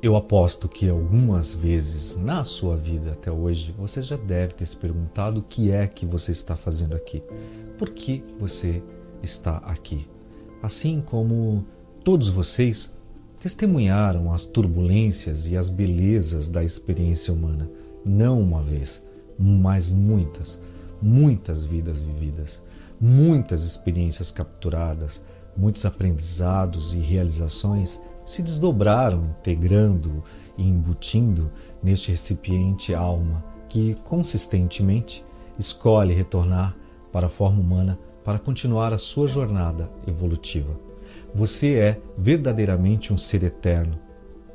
Eu aposto que algumas vezes na sua vida até hoje você já deve ter se perguntado o que é que você está fazendo aqui. Por que você está aqui? Assim como todos vocês testemunharam as turbulências e as belezas da experiência humana, não uma vez, mas muitas, muitas vidas vividas, muitas experiências capturadas, muitos aprendizados e realizações se desdobraram, integrando e embutindo neste recipiente alma que consistentemente escolhe retornar para a forma humana para continuar a sua jornada evolutiva. Você é verdadeiramente um ser eterno,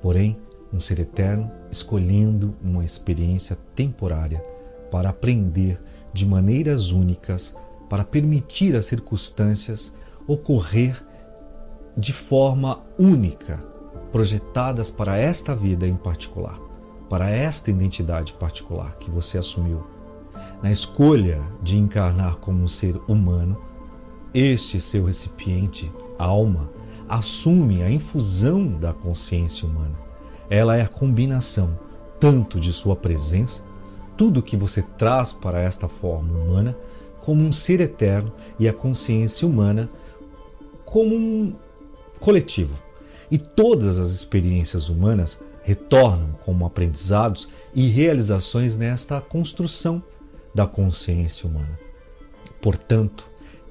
porém, um ser eterno escolhendo uma experiência temporária para aprender de maneiras únicas, para permitir as circunstâncias ocorrer de forma única, projetadas para esta vida em particular, para esta identidade particular que você assumiu. Na escolha de encarnar como um ser humano, este seu recipiente, alma, assume a infusão da consciência humana. Ela é a combinação tanto de sua presença, tudo que você traz para esta forma humana, como um ser eterno e a consciência humana como um coletivo. E todas as experiências humanas retornam como aprendizados e realizações nesta construção da consciência humana. Portanto,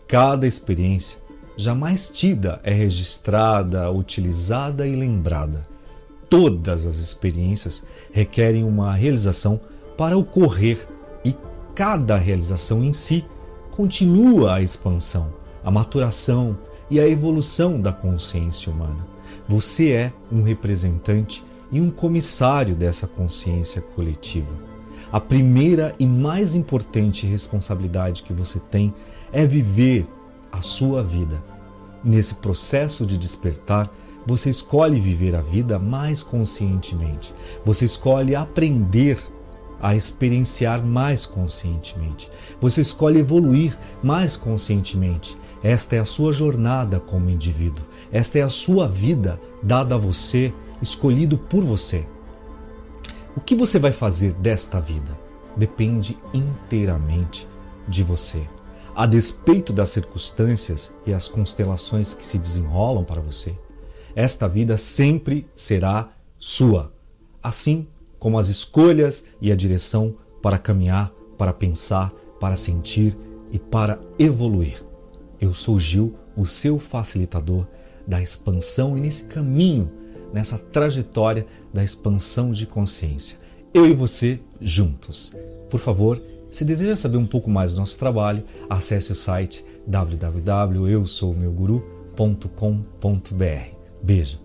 cada experiência jamais tida é registrada, utilizada e lembrada. Todas as experiências requerem uma realização para ocorrer e cada realização em si continua a expansão, a maturação e a evolução da consciência humana. Você é um representante e um comissário dessa consciência coletiva. A primeira e mais importante responsabilidade que você tem é viver a sua vida. Nesse processo de despertar, você escolhe viver a vida mais conscientemente. Você escolhe aprender a experienciar mais conscientemente. Você escolhe evoluir mais conscientemente. Esta é a sua jornada como indivíduo. Esta é a sua vida dada a você, escolhido por você. O que você vai fazer desta vida depende inteiramente de você. A despeito das circunstâncias e as constelações que se desenrolam para você, esta vida sempre será sua, assim como as escolhas e a direção para caminhar, para pensar, para sentir e para evoluir. Eu sou Gil, o seu facilitador da expansão e nesse caminho, nessa trajetória da expansão de consciência. Eu e você juntos. Por favor, se deseja saber um pouco mais do nosso trabalho, acesse o site www.eusoumeguru.com.br. Beijo.